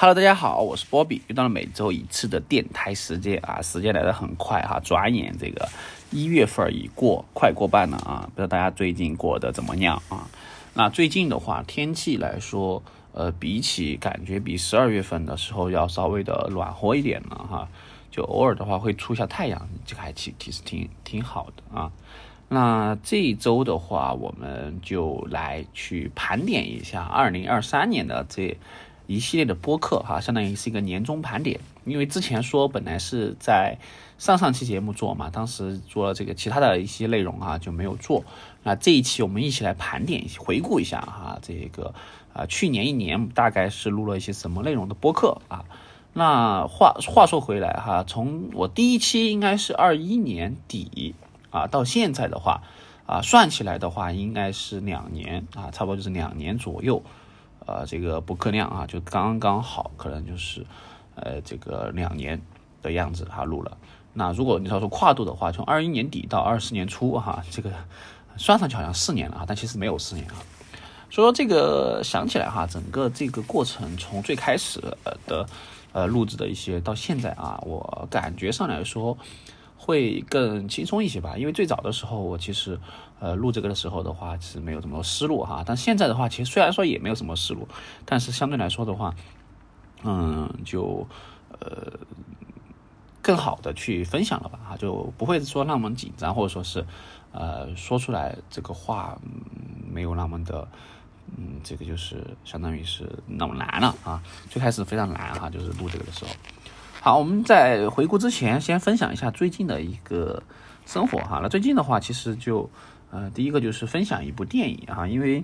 Hello，大家好，我是波比，又到了每周一次的电台时间啊，时间来得很快哈，转眼这个一月份已过，快过半了啊，不知道大家最近过得怎么样啊？那最近的话，天气来说，呃，比起感觉比十二月份的时候要稍微的暖和一点了哈，就偶尔的话会出一下太阳，这个还其其实挺挺好的啊。那这一周的话，我们就来去盘点一下二零二三年的这。一系列的播客哈，相当于是一个年终盘点。因为之前说本来是在上上期节目做嘛，当时做了这个其他的一些内容哈就没有做。那这一期我们一起来盘点、回顾一下哈，这个啊去年一年大概是录了一些什么内容的播客啊。那话话说回来哈，从我第一期应该是二一年底啊，到现在的话啊，算起来的话应该是两年啊，差不多就是两年左右。呃，这个播客量啊，就刚刚好，可能就是，呃，这个两年的样子哈录了。那如果你要说跨度的话，从二一年底到二四年初哈，这个算上去好像四年了啊，但其实没有四年啊。所以说这个想起来哈，整个这个过程从最开始的呃录制的一些到现在啊，我感觉上来说。会更轻松一些吧，因为最早的时候我其实，呃，录这个的时候的话是没有这么思路哈，但现在的话其实虽然说也没有什么思路，但是相对来说的话，嗯，就呃更好的去分享了吧哈，就不会说那么紧张，或者说是呃说出来这个话没有那么的，嗯，这个就是相当于是那么难了啊，最开始非常难哈，就是录这个的时候。好，我们在回顾之前，先分享一下最近的一个生活哈。那最近的话，其实就呃，第一个就是分享一部电影哈，因为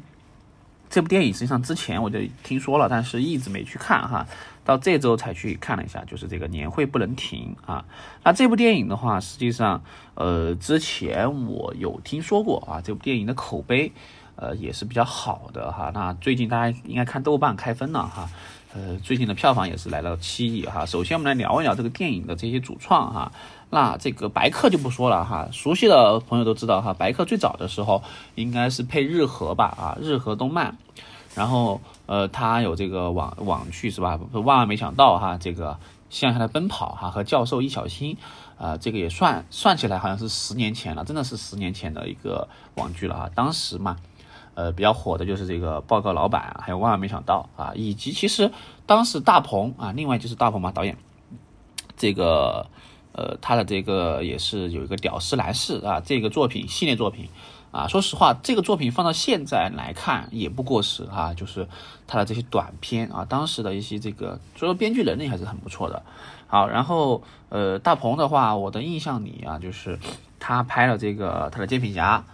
这部电影实际上之前我就听说了，但是一直没去看哈，到这周才去看了一下，就是这个年会不能停啊。那这部电影的话，实际上呃，之前我有听说过啊，这部电影的口碑呃也是比较好的哈。那最近大家应该看豆瓣开分了哈。呃，最近的票房也是来到七亿哈。首先，我们来聊一聊这个电影的这些主创哈。那这个白客就不说了哈，熟悉的朋友都知道哈。白客最早的时候应该是配日和吧啊，日和动漫。然后呃，他有这个网网剧是吧？万万没想到哈，这个向下的奔跑哈和教授易小星啊，这个也算算起来好像是十年前了，真的是十年前的一个网剧了啊。当时嘛。呃，比较火的就是这个报告老板，还有万万没想到啊，以及其实当时大鹏啊，另外就是大鹏嘛导演，这个呃他的这个也是有一个屌丝男士啊，这个作品系列作品啊，说实话这个作品放到现在来看也不过时啊，就是他的这些短片啊，当时的一些这个，所以说编剧能力还是很不错的。好，然后呃大鹏的话，我的印象里啊，就是他拍了这个他的煎饼侠。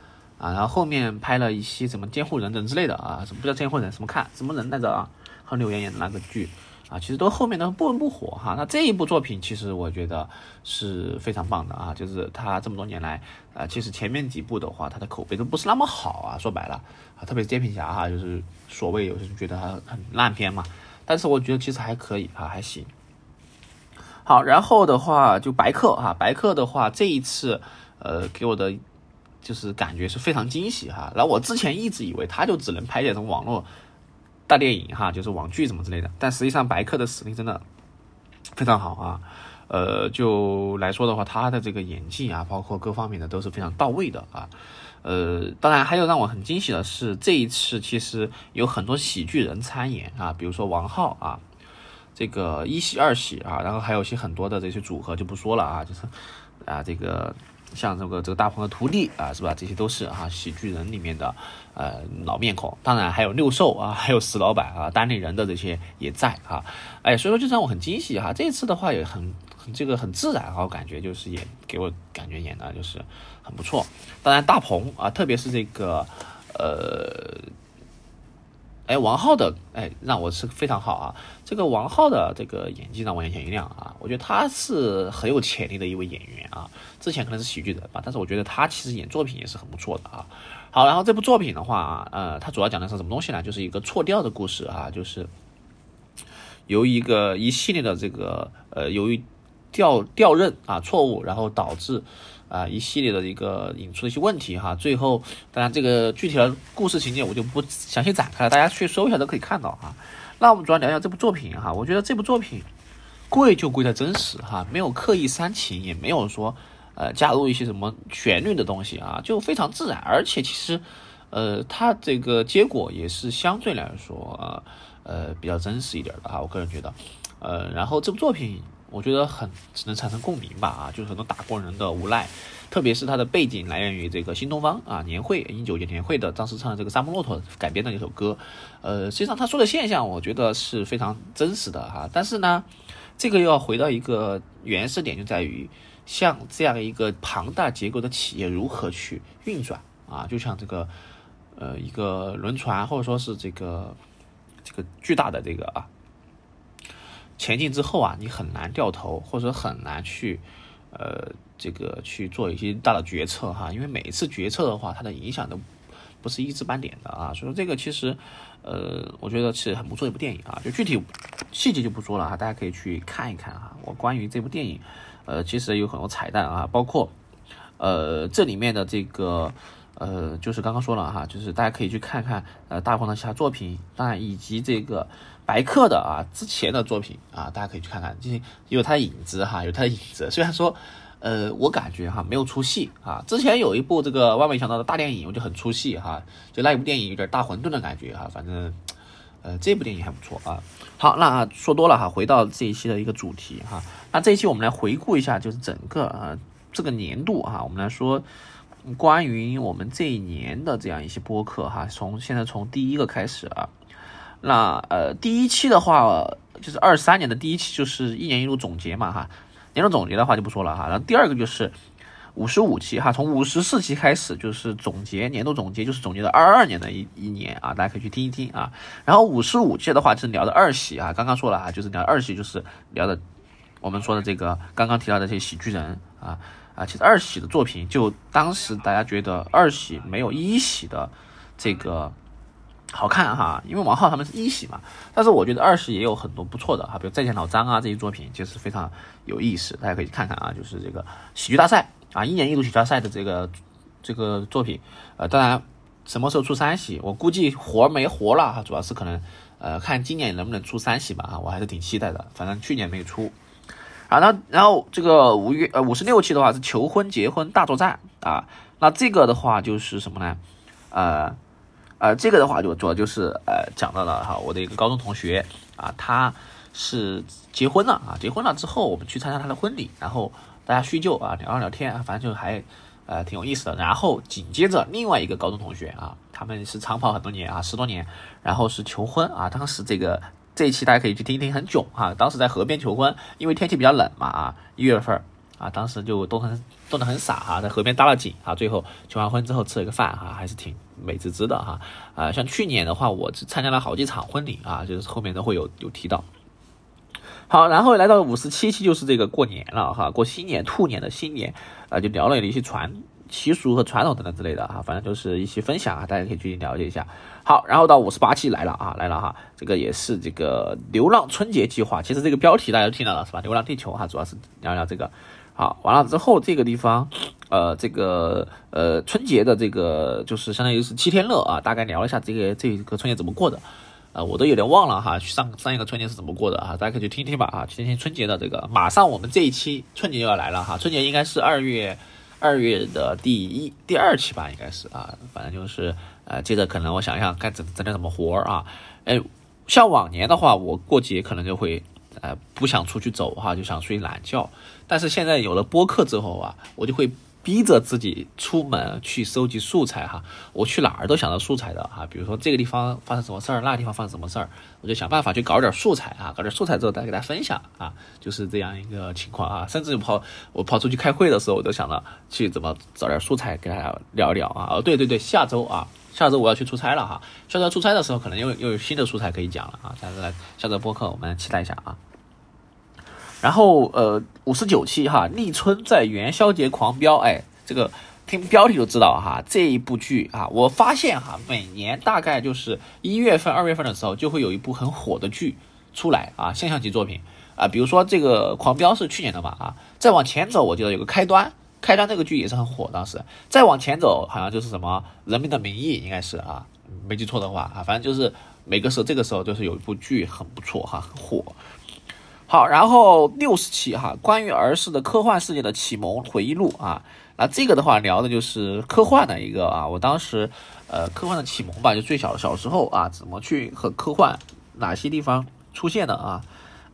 啊，然后后面拍了一些什么监护人等之类的啊，什么不叫监护人，什么看什么人来着啊？和柳岩演的那个剧啊，其实都后面都不温不火哈。那这一部作品其实我觉得是非常棒的啊，就是他这么多年来啊，其实前面几部的话，他的口碑都不是那么好啊。说白了啊，特别是煎饼侠哈，就是所谓有些人觉得他很烂片嘛，但是我觉得其实还可以啊，还行。好，然后的话就白客哈，白客的话这一次呃给我的。就是感觉是非常惊喜哈，然后我之前一直以为他就只能拍这种网络大电影哈，就是网剧什么之类的，但实际上白客的实力真的非常好啊，呃，就来说的话，他的这个演技啊，包括各方面的都是非常到位的啊，呃，当然还有让我很惊喜的是，这一次其实有很多喜剧人参演啊，比如说王浩啊，这个一喜二喜啊，然后还有些很多的这些组合就不说了啊，就是啊这个。像这个这个大鹏的徒弟啊，是吧？这些都是哈喜剧人里面的呃老面孔，当然还有六兽啊，还有石老板啊，单立人的这些也在啊。哎，所以说就让我很惊喜哈。这次的话也很很这个很自然啊，我感觉就是也给我感觉演的就是很不错。当然大鹏啊，特别是这个呃。哎，王浩的哎，让我是非常好啊！这个王浩的这个演技让我眼前一亮啊！我觉得他是很有潜力的一位演员啊。之前可能是喜剧人吧，但是我觉得他其实演作品也是很不错的啊。好，然后这部作品的话啊，呃，它主要讲的是什么东西呢？就是一个错调的故事啊，就是由一个一系列的这个呃，由于调调任啊错误，然后导致。啊，一系列的一个引出的一些问题哈，最后当然这个具体的故事情节我就不详细展开了，大家去搜一下都可以看到啊。那我们主要聊一下这部作品哈，我觉得这部作品贵就贵在真实哈，没有刻意煽情，也没有说呃加入一些什么旋律的东西啊，就非常自然，而且其实呃它这个结果也是相对来说呃比较真实一点的哈，我个人觉得，呃，然后这部作品。我觉得很只能产生共鸣吧啊，就是很多打工人的无奈，特别是它的背景来源于这个新东方啊年会一九年年会的张世昌这个《沙漠骆驼》改编的一首歌，呃，实际上他说的现象，我觉得是非常真实的哈。但是呢，这个又要回到一个原始点，就在于像这样一个庞大结构的企业如何去运转啊？就像这个呃一个轮船，或者说是这个这个巨大的这个啊。前进之后啊，你很难掉头，或者很难去，呃，这个去做一些大的决策哈，因为每一次决策的话，它的影响都不是一知半点的啊，所以说这个其实，呃，我觉得是很不错一部电影啊，就具体细节就不说了哈，大家可以去看一看哈。我关于这部电影，呃，其实有很多彩蛋啊，包括，呃，这里面的这个。呃，就是刚刚说了哈，就是大家可以去看看呃大鹏的其他作品，当然以及这个白客的啊之前的作品啊，大家可以去看看，这些有他的影子哈，有他的影子。虽然说，呃，我感觉哈没有出戏啊。之前有一部这个万没想到的大电影，我就很出戏哈，就那一部电影有点大混沌的感觉哈。反正，呃，这部电影还不错啊。好，那说多了哈，回到这一期的一个主题哈。那这一期我们来回顾一下，就是整个啊这个年度哈，我们来说。关于我们这一年的这样一些播客哈，从现在从第一个开始啊，那呃第一期的话就是二三年的第一期就是一年一度总结嘛哈，年度总结的话就不说了哈，然后第二个就是五十五期哈，从五十四期开始就是总结年度总结，就是总结的二二年的一一年啊，大家可以去听一听啊，然后五十五期的话就是聊的二喜啊，刚刚说了啊，就是聊二喜就是聊的我们说的这个刚刚提到的这些喜剧人啊。啊，其实二喜的作品，就当时大家觉得二喜没有一喜的这个好看哈，因为王浩他们是一喜嘛。但是我觉得二喜也有很多不错的哈，比如再见老张啊这些作品，就是非常有意思，大家可以看看啊。就是这个喜剧大赛啊，一年一度喜剧大赛的这个这个作品，呃，当然什么时候出三喜，我估计活没活了哈，主要是可能呃看今年能不能出三喜吧啊，我还是挺期待的，反正去年没出。啊，那然后这个五月呃五十六期的话是求婚结婚大作战啊，那这个的话就是什么呢？呃呃，这个的话就主要就是呃讲到了哈，我的一个高中同学啊，他是结婚了啊，结婚了之后我们去参加他的婚礼，然后大家叙旧啊，聊聊天，反正就还呃挺有意思的。然后紧接着另外一个高中同学啊，他们是长跑很多年啊，十多年，然后是求婚啊，当时这个。这一期大家可以去听一听，很囧哈。当时在河边求婚，因为天气比较冷嘛啊，一月份啊，当时就都很冻得很傻哈，在河边搭了景啊。最后求完婚之后吃了个饭哈，还是挺美滋滋的哈。啊，像去年的话，我参加了好几场婚礼啊，就是后面都会有有提到。好，然后来到五十七期就是这个过年了哈，过新年兔年的新年啊，就聊了一些传习俗和传统等等之类的哈，反正就是一些分享啊，大家可以去了解一下。好，然后到五十八期来了啊，来了哈，这个也是这个流浪春节计划。其实这个标题大家都听到了是吧？流浪地球哈，主要是聊聊这个。好，完了之后这个地方，呃，这个呃春节的这个就是相当于是七天乐啊，大概聊一下这个这个春节怎么过的，呃，我都有点忘了哈，上上一个春节是怎么过的啊？大家可以去听听吧啊，听听春节的这个。马上我们这一期春节就要来了哈，春节应该是二月二月的第一第二期吧，应该是啊，反正就是。呃，接着可能我想想该整整点什么活儿啊？哎，像往年的话，我过节可能就会呃不想出去走哈，就想睡懒觉。但是现在有了播客之后啊，我就会。逼着自己出门去收集素材哈，我去哪儿都想到素材的哈，比如说这个地方发生什么事儿，那地方发生什么事儿，我就想办法去搞点素材啊，搞点素材之后再给大家分享啊，就是这样一个情况啊。甚至跑我跑出去开会的时候，我都想到去怎么找点素材给大家聊一聊啊。哦，对对对，下周啊，下周我要去出差了哈，下周出差的时候可能又又有新的素材可以讲了啊。下周来下周播客我们期待一下啊。然后呃，五十九期哈，立春在元宵节狂飙，哎，这个听标题就知道哈，这一部剧啊，我发现哈，每年大概就是一月份、二月份的时候，就会有一部很火的剧出来啊，现象级作品啊，比如说这个狂飙是去年的嘛啊，再往前走，我记得有个开端，开端这个剧也是很火，当时再往前走，好像就是什么人民的名义，应该是啊，没记错的话啊，反正就是。每个时候这个时候就是有一部剧很不错哈，很火。好，然后六十期哈，关于儿时的科幻世界的启蒙回忆录啊，那这个的话聊的就是科幻的一个啊，我当时呃科幻的启蒙吧，就最小小时候啊，怎么去和科幻哪些地方出现的啊，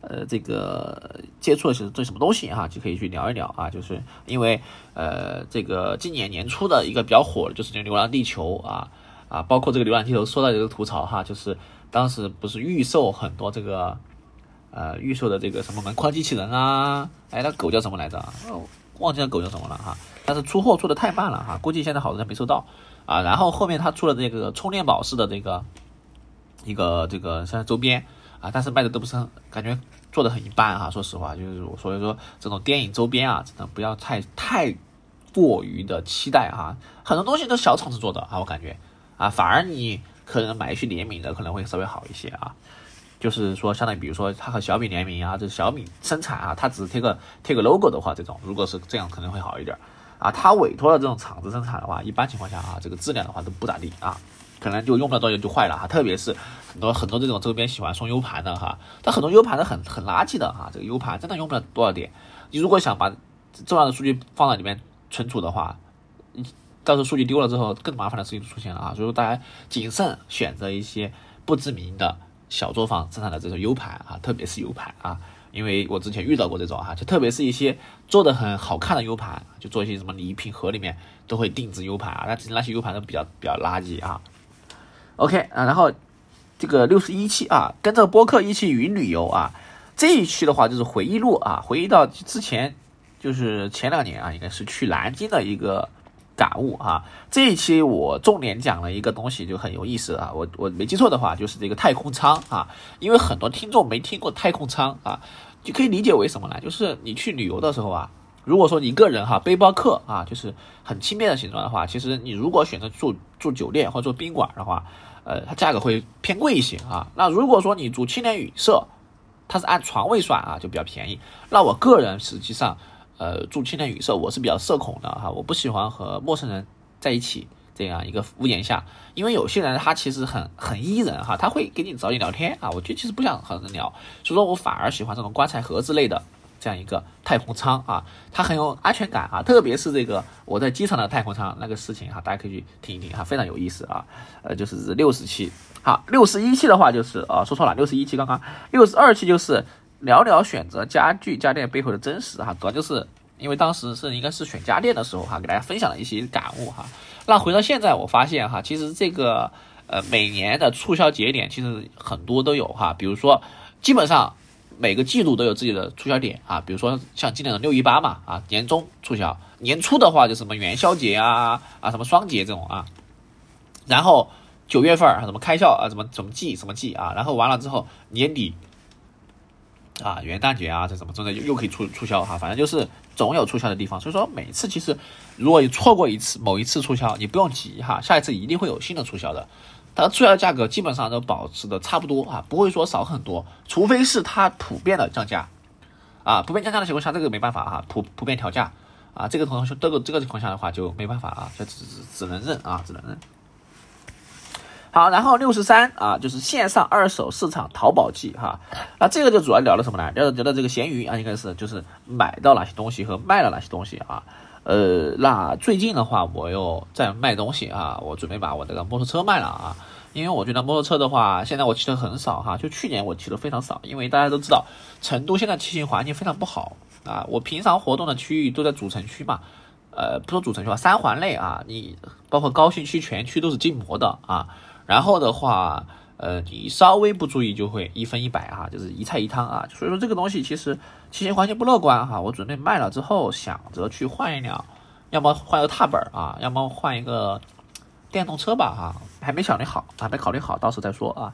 呃这个接触的是这什么东西哈，就可以去聊一聊啊，就是因为呃这个今年年初的一个比较火的就是这个《流浪地球》啊啊，包括这个《流浪地球》说到这个吐槽哈，就是当时不是预售很多这个。呃，预售的这个什么门框机器人啊，哎，那狗叫什么来着？哦，忘记那狗叫什么了哈。但是出货出的太慢了哈，估计现在好多人没收到啊。然后后面他出了这个充电宝式的这个一个这个像周边啊，但是卖的都不是很，感觉做的很一般哈。说实话，就是我所以说这种电影周边啊，真的不要太太过于的期待哈。很多东西都是小厂子做的啊，我感觉啊，反而你可能买一些联名的可能会稍微好一些啊。就是说，相当于比如说，它和小米联名啊，这小米生产啊，它只是贴个贴个 logo 的话，这种如果是这样，可能会好一点啊。它委托了这种厂子生产的话，一般情况下啊，这个质量的话都不咋地啊，可能就用不了多久就坏了哈。特别是很多很多这种周边喜欢送 U 盘的哈，但很多 U 盘的很很垃圾的哈，这个 U 盘真的用不了多少点。你如果想把重要的数据放在里面存储的话，你到时候数据丢了之后，更麻烦的事情就出现了啊。所以说大家谨慎选择一些不知名的。小作坊生产的这种 U 盘啊，特别是 U 盘啊，因为我之前遇到过这种哈，就特别是一些做的很好看的 U 盘，就做一些什么礼品盒里面都会定制 U 盘啊，那那些 U 盘都比较比较垃圾啊。OK 啊，然后这个六十一期啊，跟着播客一起云旅游啊，这一期的话就是回忆录啊，回忆到之前就是前两年啊，应该是去南京的一个。感悟啊，这一期我重点讲了一个东西，就很有意思啊。我我没记错的话，就是这个太空舱啊。因为很多听众没听过太空舱啊，就可以理解为什么呢？就是你去旅游的时候啊，如果说一个人哈，背包客啊，就是很轻便的形状的话，其实你如果选择住住酒店或者住宾馆的话，呃，它价格会偏贵一些啊。那如果说你住青年旅社，它是按床位算啊，就比较便宜。那我个人实际上。呃，住青年旅社，我是比较社恐的哈，我不喜欢和陌生人在一起这样一个屋檐下，因为有些人他其实很很依人哈，他会给你找你聊天啊，我就其实不想和人聊，所以说我反而喜欢这种棺材盒之类的这样一个太空舱啊，它很有安全感啊，特别是这个我在机场的太空舱那个事情哈，大家可以去听一听哈，非常有意思啊，呃，就是六十期，好，六十一期的话就是啊，说错了，六十一期刚刚，六十二期就是。聊聊选择家具家电背后的真实哈，主要就是因为当时是应该是选家电的时候哈，给大家分享了一些感悟哈。那回到现在，我发现哈，其实这个呃每年的促销节点其实很多都有哈，比如说基本上每个季度都有自己的促销点啊，比如说像今年的六一八嘛啊，年终促销，年初的话就什么元宵节啊啊什么双节这种啊，然后九月份什么开销啊什么怎么季什么季啊，然后完了之后年底。啊，元旦节啊，这什么，真的又又可以促促销哈，反正就是总有促销的地方。所以说每次其实，如果你错过一次某一次促销，你不用急哈，下一次一定会有新的促销的。它的促销价格基本上都保持的差不多啊，不会说少很多，除非是它普遍的降价啊，普遍降价的情况下，这个没办法哈，普普遍调价啊，这个同学这个这个情况下的话就没办法啊，就只只只能认啊，只能认。好，然后六十三啊，就是线上二手市场淘宝记哈，那这个就主要聊了什么呢？聊聊这个闲鱼啊，应该是就是买到哪些东西和卖了哪些东西啊。呃，那最近的话，我又在卖东西啊，我准备把我这个摩托车卖了啊，因为我觉得摩托车的话，现在我骑的很少哈，就去年我骑的非常少，因为大家都知道成都现在骑行环境非常不好啊，我平常活动的区域都在主城区嘛，呃，不说主城区吧，三环内啊，你包括高新区全区都是禁摩的啊。然后的话，呃，你稍微不注意就会一分一百哈，就是一菜一汤啊。所以说这个东西其实骑行环境不乐观哈。我准备卖了之后，想着去换一辆，要么换个踏板啊，要么换一个电动车吧哈。还没考虑好，还没考虑好，到时候再说啊。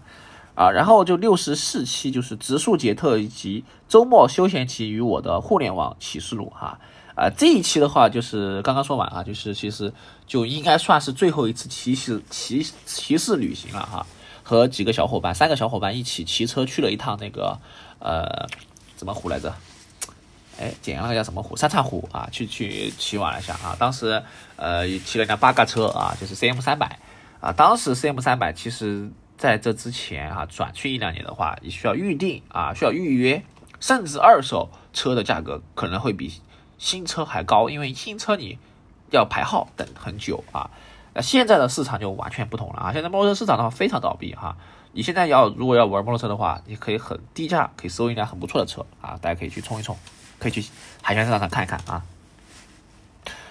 啊，然后就六十四期就是植树节特以及周末休闲期与我的互联网启示录哈。啊，这一期的话就是刚刚说完啊，就是其实就应该算是最后一次骑士骑骑士旅行了哈，和几个小伙伴，三个小伙伴一起骑车去了一趟那个呃，什么湖来着？哎，简阳那个叫什么湖？三岔湖啊，去去骑玩了一下啊。当时呃骑了一辆八嘎车啊，就是 CM 三百啊。当时 CM 三百其实在这之前哈转去一两年的话，你需要预定啊，需要预约，甚至二手车的价格可能会比新车还高，因为新车你要排号等很久啊。那现在的市场就完全不同了啊！现在摩托车市场的话非常倒闭哈。你现在要如果要玩摩托车的话，你可以很低价可以收一辆很不错的车啊，大家可以去冲一冲，可以去海鲜市场上看一看啊。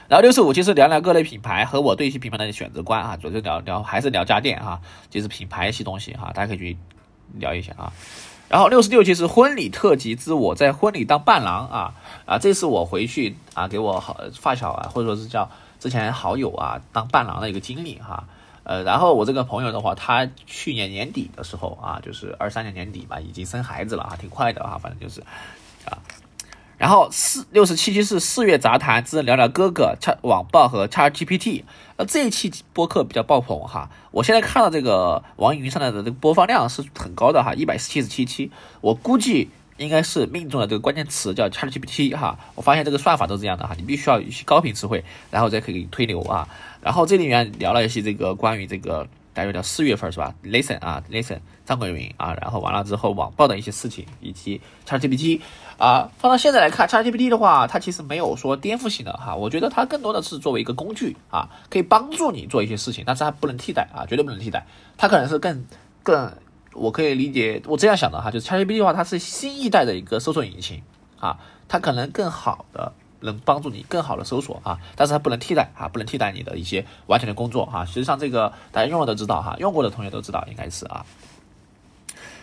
然后六十五其实聊聊各类品牌和我对一些品牌的选择观啊，主要是聊聊还是聊家电哈，就是品牌一些东西哈，大家可以去聊一下啊。然后六十六其实婚礼特辑之我在婚礼当伴郎啊啊，这是我回去啊给我好发小啊或者说是叫。之前好友啊当伴郎的一个经历哈，呃，然后我这个朋友的话，他去年年底的时候啊，就是二三年年底吧，已经生孩子了啊，挺快的啊，反正就是啊，然后四六十七期是四月杂谈之聊聊哥哥、叉网暴和叉 GPT，呃，这一期播客比较爆棚哈，我现在看到这个网易云上的这个播放量是很高的哈，一百七十七期，我估计。应该是命中了这个关键词叫 ChatGPT 哈，我发现这个算法都是这样的哈，你必须要一些高频词汇，然后再可以给你推流啊。然后这里面聊了一些这个关于这个大约叫四月份是吧？Listen 啊，Listen 张国云啊，然后完了之后网暴的一些事情，以及 ChatGPT 啊，放到现在来看，ChatGPT 的话，它其实没有说颠覆性的哈，我觉得它更多的是作为一个工具啊，可以帮助你做一些事情，但是它不能替代啊，绝对不能替代，它可能是更更。我可以理解，我这样想的哈，就是 ChatGPT 的话，它是新一代的一个搜索引擎啊，它可能更好的能帮助你更好的搜索啊，但是它不能替代啊，不能替代你的一些完全的工作哈。实际上这个大家用了都知道哈，用过的同学都知道应该是啊。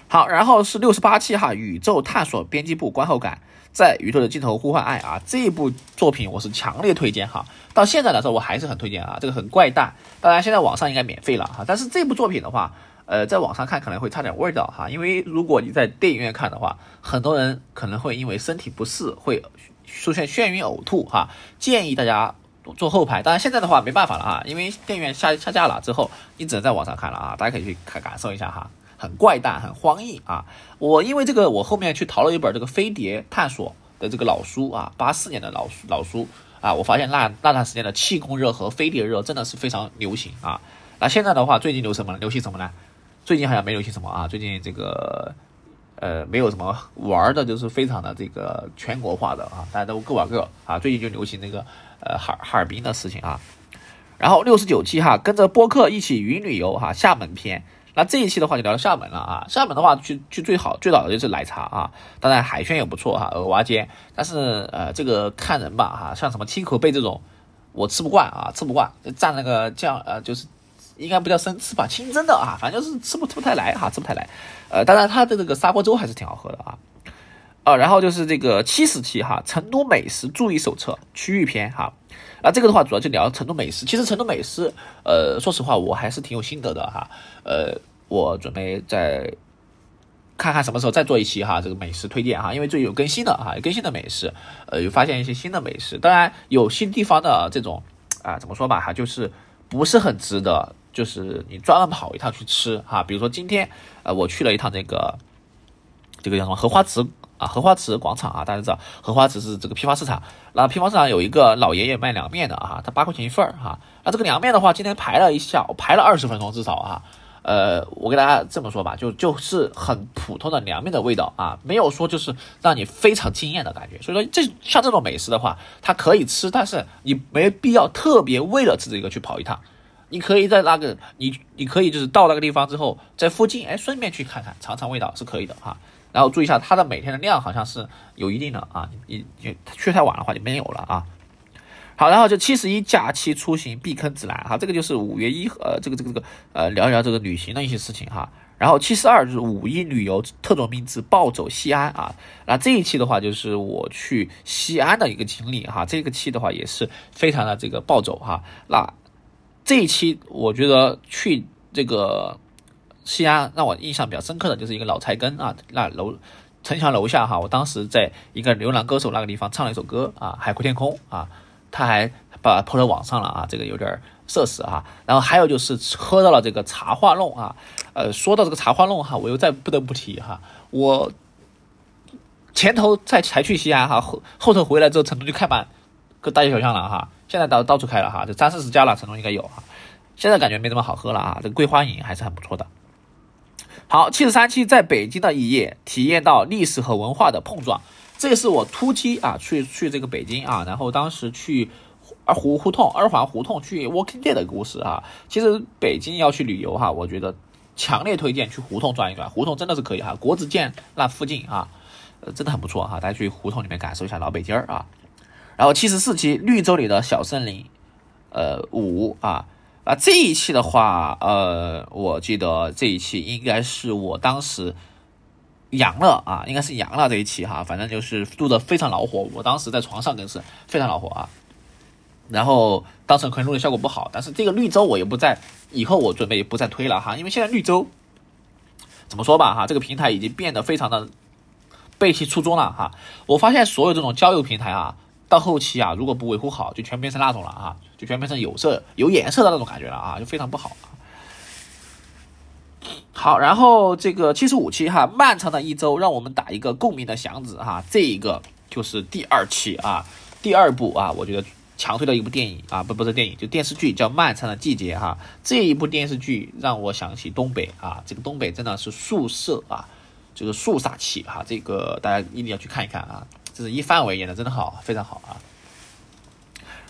好，然后是六十八期哈，宇宙探索编辑部观后感，在宇宙的尽头呼唤爱啊，这一部作品我是强烈推荐哈，到现在来说我还是很推荐啊，这个很怪诞，当然现在网上应该免费了哈，但是这部作品的话。呃，在网上看可能会差点味道哈，因为如果你在电影院看的话，很多人可能会因为身体不适会出现眩晕、呕吐哈。建议大家坐后排，当然现在的话没办法了哈，因为电影院下下架了之后，你只能在网上看了啊。大家可以去看感受一下哈，很怪诞、很荒异啊。我因为这个，我后面去淘了一本这个飞碟探索的这个老书啊，八四年的老书老书啊，我发现那那段时间的气功热和飞碟热真的是非常流行啊。那现在的话，最近流什么？流行什么呢？最近好像没流行什么啊？最近这个呃没有什么玩的，就是非常的这个全国化的啊，大家都各玩各啊。最近就流行那个呃哈哈尔滨的事情啊。然后六十九期哈，跟着播客一起云旅游哈，厦门篇。那这一期的话就聊到厦门了啊。厦门的话去去最好最早的就是奶茶啊，当然海鲜也不错哈，蚵蛙煎。但是呃这个看人吧哈，像什么青口贝这种我吃不惯啊，吃不惯蘸那个酱呃就是。应该不叫生吃吧，清蒸的啊，反正就是吃不吃不太来哈，吃不太来。呃，当然它的这个砂锅粥还是挺好喝的啊。啊，然后就是这个七十期哈，成都美食注意手册区域篇哈。啊，这个的话主要就聊成都美食。其实成都美食，呃，说实话我还是挺有心得的哈。呃，我准备再看看什么时候再做一期哈，这个美食推荐哈，因为最近有更新的哈，有更新的美食，呃，有发现一些新的美食。当然有新地方的这种啊，怎么说吧哈，就是不是很值得。就是你专门跑一趟去吃哈，比如说今天，呃，我去了一趟这个，这个叫什么荷花池啊，荷花池广场啊，大家知道荷花池是这个批发市场，那批发市场有一个老爷爷卖凉面的啊，他八块钱一份儿哈，那这个凉面的话，今天排了一下，我排了二十分钟至少哈，呃，我给大家这么说吧，就就是很普通的凉面的味道啊，没有说就是让你非常惊艳的感觉，所以说这像这种美食的话，它可以吃，但是你没必要特别为了吃这个去跑一趟。你可以在那个你你可以就是到那个地方之后，在附近哎顺便去看看尝尝味道是可以的哈。然后注意一下它的每天的量好像是有一定的啊，你你去太晚的话就没有了啊。好，然后就七十一假期出行避坑指南哈，这个就是五月一呃这个这个这个呃聊一聊这个旅行的一些事情哈。然后七十二就是五一旅游特种兵之暴走西安啊，那这一期的话就是我去西安的一个经历哈，这个期的话也是非常的这个暴走哈，那。这一期我觉得去这个西安让我印象比较深刻的就是一个老菜根啊，那楼城墙楼下哈，我当时在一个流浪歌手那个地方唱了一首歌啊，海阔天空啊，他还把抛到网上了啊，这个有点社死啊。然后还有就是喝到了这个茶话弄啊，呃，说到这个茶话弄哈，我又再不得不提哈，我前头在才去西安哈，后后头回来之后成都就开满各大街小巷了哈。现在到到处开了哈，这三四十家了，成都应该有哈。现在感觉没怎么好喝了啊，这个桂花饮还是很不错的。好，七十三期在北京的一夜，体验到历史和文化的碰撞。这是我突击啊去去这个北京啊，然后当时去二胡胡同、二环胡同去 Walking Day 的故事啊。其实北京要去旅游哈，我觉得强烈推荐去胡同转一转，胡同真的是可以哈。国子监那附近啊，呃，真的很不错哈，大家去胡同里面感受一下老北京儿啊。然后七十四期绿洲里的小森林，呃五啊。啊，这一期的话，呃，我记得这一期应该是我当时阳了啊，应该是阳了这一期哈，反正就是录的非常恼火，我当时在床上更是非常恼火啊。然后当时可能录的效果不好，但是这个绿洲我也不再，以后我准备不再推了哈，因为现在绿洲怎么说吧哈，这个平台已经变得非常的背弃初衷了哈。我发现所有这种交友平台啊。到后期啊，如果不维护好，就全变成那种了啊，就全变成有色、有颜色的那种感觉了啊，就非常不好。好，然后这个七十五期哈，漫长的一周，让我们打一个共鸣的响指哈，这一个就是第二期啊，第二部啊，我觉得强推的一部电影啊，不不是电影，就电视剧叫《漫长的季节》哈，这一部电视剧让我想起东北啊，这个东北真的是宿舍啊，就是肃杀气哈，这个大家一定要去看一看啊。是一范伟演的真的好，非常好啊。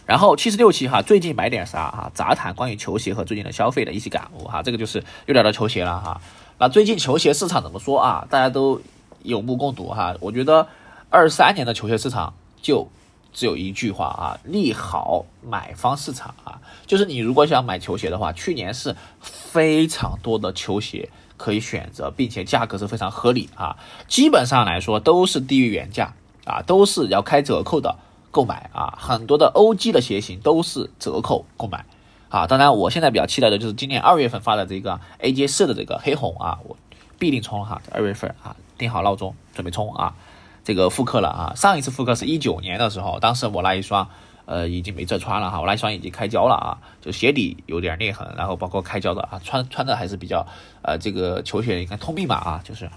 然后七十六期哈，最近买点啥哈？杂谈关于球鞋和最近的消费的一些感悟哈。这个就是又聊到球鞋了哈。那最近球鞋市场怎么说啊？大家都有目共睹哈。我觉得二三年的球鞋市场就只有一句话啊：利好买方市场啊。就是你如果想买球鞋的话，去年是非常多的球鞋可以选择，并且价格是非常合理啊。基本上来说都是低于原价。啊，都是要开折扣的购买啊，很多的 OG 的鞋型都是折扣购买啊。当然，我现在比较期待的就是今年二月份发的这个 AJ 四的这个黑红啊，我必定冲哈，二月份啊，定好闹钟准备冲啊。这个复刻了啊，上一次复刻是一九年的时候，当时我那一双呃已经没再穿了哈，我那一双已经开胶了啊，就鞋底有点裂痕，然后包括开胶的啊，穿穿的还是比较呃这个球鞋应该通病吧啊，就是。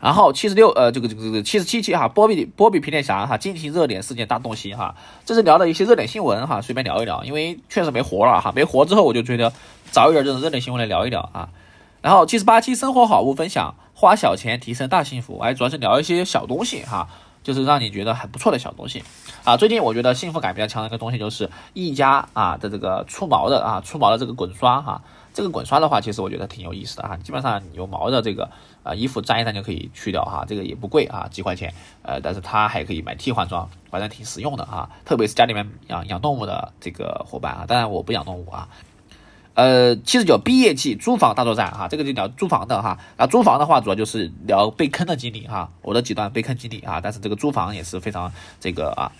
然后七十六，呃，这个这个这个七十七期哈，波比波比皮天侠哈，进行热点事件大动心哈，这是聊的一些热点新闻哈，随便聊一聊，因为确实没活了哈，没活之后我就觉得找一点这种热点新闻来聊一聊啊。然后七十八期生活好物分享，花小钱提升大幸福，哎，主要是聊一些小东西哈，就是让你觉得还不错的小东西啊。最近我觉得幸福感比较强的一个东西就是一加啊的这个出毛的啊出毛的这个滚刷哈。这个滚刷的话，其实我觉得挺有意思的哈。基本上有毛的这个啊衣服粘一粘就可以去掉哈，这个也不贵啊，几块钱。呃，但是它还可以买替换装，反正挺实用的啊。特别是家里面养养动物的这个伙伴啊，当然我不养动物啊。呃，七十九毕业季租房大作战哈，这个就聊租房的哈。那租房的话，主要就是聊被坑的经历哈，我的几段被坑经历啊。但是这个租房也是非常这个啊。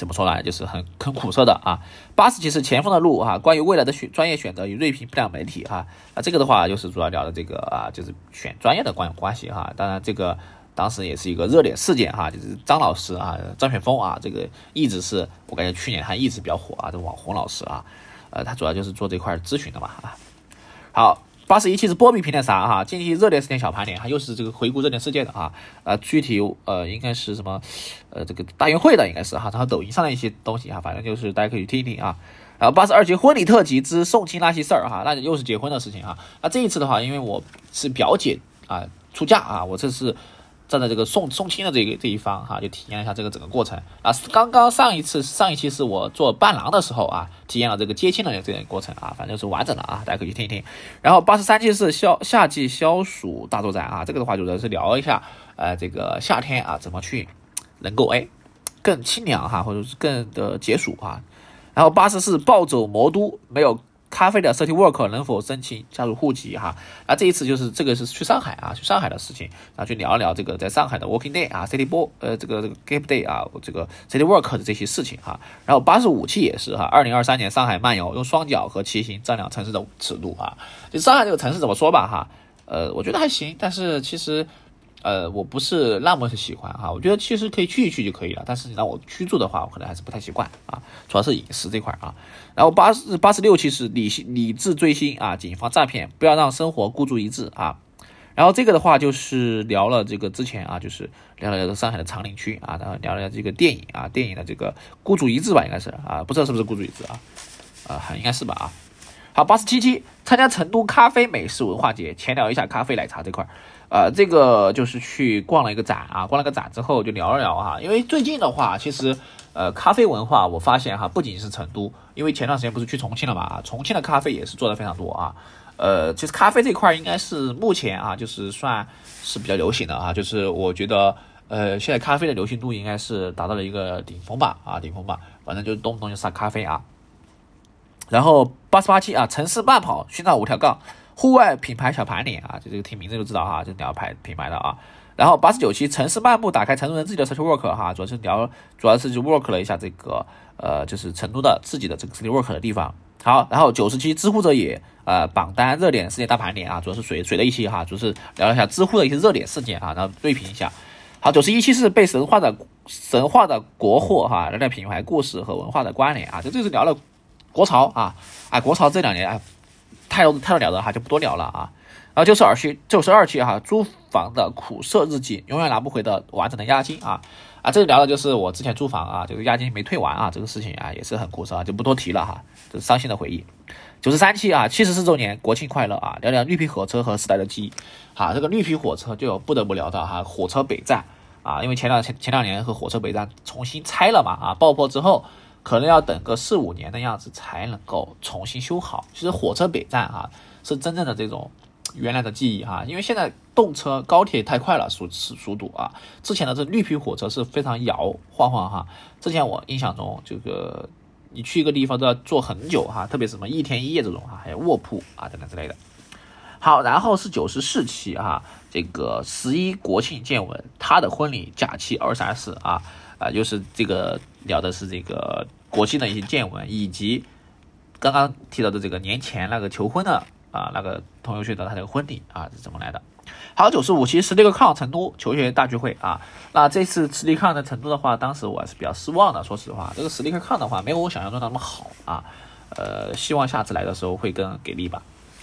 怎么说呢？就是很很苦涩的啊。八十期是前锋的路哈，关于未来的选专业选择与锐评不良媒体哈啊，这个的话就是主要聊的这个啊，就是选专业的关关系哈。当然这个当时也是一个热点事件哈，就是张老师啊，张雪峰啊，这个一直是我感觉去年还一直比较火啊，这网红老师啊，呃，他主要就是做这块咨询的嘛啊。好。八十一期是波比平台啥哈？近期热点事件小盘点哈，又是这个回顾热点事件的啊。具体呃应该是什么？呃，这个大运会的应该是哈，然后抖音上的一些东西哈，反正就是大家可以听一听啊。然后八十二期婚礼特辑之送亲那些事儿哈，那又是结婚的事情哈。那这一次的话，因为我是表姐啊出嫁啊，我这是。站在这个送送亲的这个这一方哈，就体验一下这个整个过程啊。刚刚上一次上一期是我做伴郎的时候啊，体验了这个接亲的这个过程啊，反正是完整的啊，大家可以去听一听。然后八十三期是消夏季消暑大作战啊，这个的话主要是聊一下呃这个夏天啊怎么去能够哎更清凉哈，或者是更的解暑啊。然后八十四暴走魔都没有。咖啡的 City Work 能否申请加入户籍哈？那这一次就是这个是去上海啊，去上海的事情，然后去聊一聊这个在上海的 Working Day 啊，City Bo 呃这个这个 Gap Day 啊，这个 City Work 的这些事情哈。然后八十五期也是哈，二零二三年上海漫游，用双脚和骑行丈量城市的尺度啊。就上海这个城市怎么说吧哈？呃，我觉得还行，但是其实。呃，我不是那么喜欢哈，我觉得其实可以去一去就可以了。但是你让我居住的话，我可能还是不太习惯啊，主要是饮食这块啊。然后八十八十六期是理性理智追星啊，谨防诈骗，不要让生活孤注一掷啊。然后这个的话就是聊了这个之前啊，就是聊了聊上海的长宁区啊，然后聊了这个电影啊，电影的这个孤注一掷吧，应该是啊，不知道是不是孤注一掷啊，啊，应该是吧啊。好，八十七期参加成都咖啡美食文化节，浅聊一下咖啡奶茶这块儿。呃，这个就是去逛了一个展啊，逛了个展之后就聊了聊哈，因为最近的话，其实呃咖啡文化我发现哈，不仅是成都，因为前段时间不是去重庆了嘛，重庆的咖啡也是做的非常多啊。呃，其实咖啡这块应该是目前啊，就是算是比较流行的啊，就是我觉得呃现在咖啡的流行度应该是达到了一个顶峰吧啊，顶峰吧，反正就动不动就杀咖啡啊。然后八十八期啊，城市慢跑寻找五条杠，户外品牌小盘点啊，就这个听名字就知道哈，就聊牌品牌的啊。然后八十九期城市漫步，打开成都人自己的社区 work 哈，主要是聊，主要是就 work 了一下这个呃，就是成都的自己的这个 city work 的地方。好，然后九十期知乎者也呃榜单热点事件大盘点啊，主要是水水的一期哈，主要是聊了一下知乎的一些热点事件啊，然后对评一下。好，九十一期是被神话的神话的国货哈，聊聊品牌故事和文化的关联啊，就这是聊了。国潮啊，哎，国潮这两年啊，太多太多聊的哈，就不多聊了啊。然后九十二期，九十二期哈，租房的苦涩日记，永远拿不回的完整的押金啊啊，这个聊的就是我之前租房啊，这个押金没退完啊，这个事情啊也是很苦涩啊，就不多提了哈，这是伤心的回忆。九十三期啊，七十四周年国庆快乐啊，聊聊绿皮火车和时代的记忆。好，这个绿皮火车就不得不聊到哈，火车北站啊，因为前两前前两年和火车北站重新拆了嘛啊，爆破之后。可能要等个四五年的样子才能够重新修好。其实火车北站啊，是真正的这种原来的记忆哈，因为现在动车高铁太快了，速速度啊。之前的这绿皮火车是非常摇晃晃哈。之前我印象中，这个你去一个地方都要坐很久哈，特别什么一天一夜这种哈，还有卧铺啊等等之类的。好，然后是九十四期哈，这个十一国庆见闻，他的婚礼假期二三四啊。啊，就是这个聊的是这个国庆的一些见闻，以及刚刚提到的这个年前那个求婚的啊，那个同学去的他这个婚礼啊是怎么来的？好，九十五期十六个抗成都求学大聚会啊，那这次实力抗在成都的话，当时我还是比较失望的，说实话，这个实力抗的话没有我想象中那么好啊，呃，希望下次来的时候会更给力吧。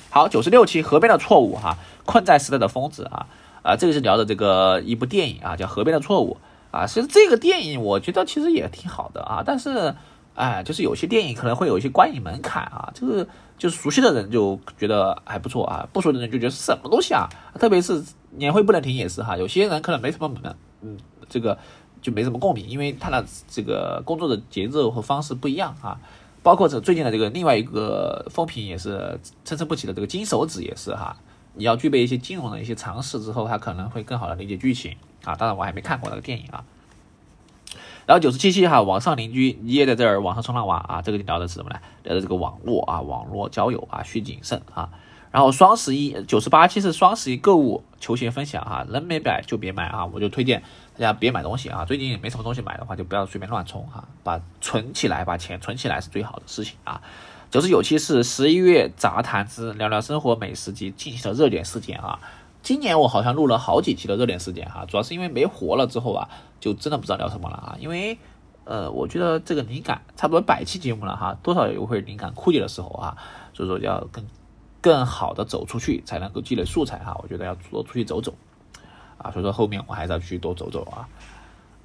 好，九十六期河边的错误哈，困在时代的疯子啊啊，这个是聊的这个一部电影啊，叫河边的错误。啊，其实这个电影我觉得其实也挺好的啊，但是，哎，就是有些电影可能会有一些观影门槛啊，就是就是熟悉的人就觉得还不错啊，不熟的人就觉得什么东西啊，特别是年会不能停也是哈，有些人可能没什么门，嗯，这个就没什么共鸣，因为他的这个工作的节奏和方式不一样啊，包括这最近的这个另外一个风评也是参差不齐的这个金手指也是哈，你要具备一些金融的一些常识之后，他可能会更好的理解剧情。啊，当然我还没看过那个电影啊。然后九十七期哈，网上邻居你也在这儿网上冲浪玩啊，这个聊的是什么呢？聊的这个网络啊，网络交友啊，需谨慎啊。然后双十一九十八期是双十一购物球鞋分享哈，能没买就别买啊，我就推荐大家别买东西啊。最近没什么东西买的话，就不要随便乱冲哈，把存起来，把钱存起来是最好的事情啊。九十九期是十一月杂谈之聊聊生活美食及近期的热点事件啊。今年我好像录了好几期的热点事件哈，主要是因为没活了之后啊，就真的不知道聊什么了啊。因为呃，我觉得这个灵感差不多百期节目了哈，多少有会灵感枯竭的时候啊，所以说要更更好的走出去，才能够积累素材哈。我觉得要多出去走走啊，所以说后面我还是要去多走走啊。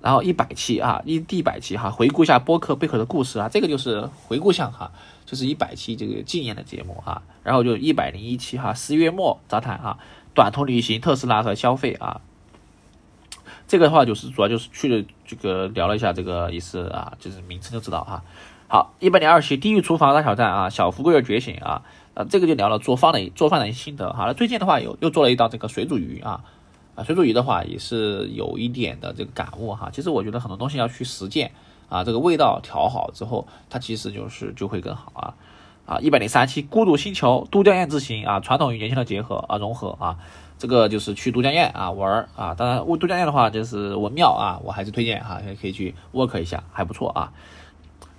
然后一百期啊，一第一百期哈，回顾一下播客背后的故事啊，这个就是回顾项哈，就是一百期这个纪念的节目哈。然后就一百零一期哈，十一月末杂谈哈。短途旅行、特斯拉和消费啊，这个的话就是主要就是去了这个聊了一下这个意思啊，就是名称就知道哈。好，一百零二期地狱厨房大挑战啊，小富贵的觉醒啊，啊这个就聊了做饭的做饭的心得哈。那最近的话有又做了一道这个水煮鱼啊，啊水煮鱼的话也是有一点的这个感悟哈。其实我觉得很多东西要去实践啊，这个味道调好之后，它其实就是就会更好啊。啊，一百零三期孤独星球都江堰之行啊，传统与年轻的结合啊，融合啊，这个就是去都江堰啊玩啊。当然，都江堰的话就是文庙啊，我还是推荐哈，可以去 work 一下，还不错啊。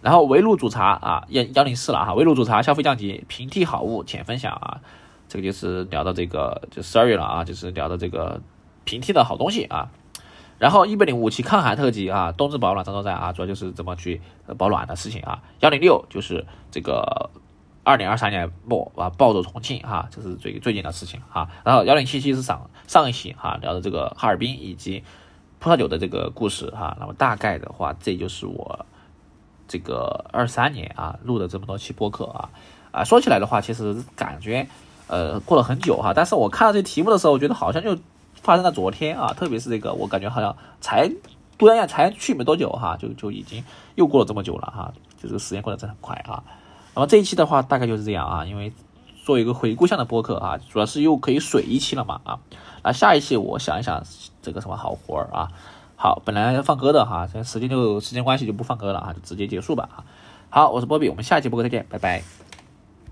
然后围炉煮茶啊，幺幺零四了哈，围炉煮茶消费降级，平替好物浅分享啊，这个就是聊到这个就十二月了啊，就是聊到这个平替的好东西啊。然后一百零五期抗寒特辑啊，冬至保暖张作战啊，主要就是怎么去保暖的事情啊。幺零六就是这个。二零二三年末啊，暴走重庆哈，这是最最近的事情哈。然后幺零七七是上上一期哈，聊的这个哈尔滨以及葡萄酒的这个故事哈。那么大概的话，这就是我这个二三年啊录的这么多期播客啊啊，说起来的话，其实感觉呃过了很久哈，但是我看到这题目的时候，我觉得好像就发生在昨天啊，特别是这个，我感觉好像才突然间才去没多久哈，就就已经又过了这么久了哈，就这个时间过得真很快啊。那么这一期的话大概就是这样啊，因为做一个回顾向的播客啊，主要是又可以水一期了嘛啊。那下一期我想一想这个什么好活儿啊。好，本来要放歌的哈，这时间就时间关系就不放歌了啊，就直接结束吧啊。好，我是波比，我们下期播客再见，拜拜。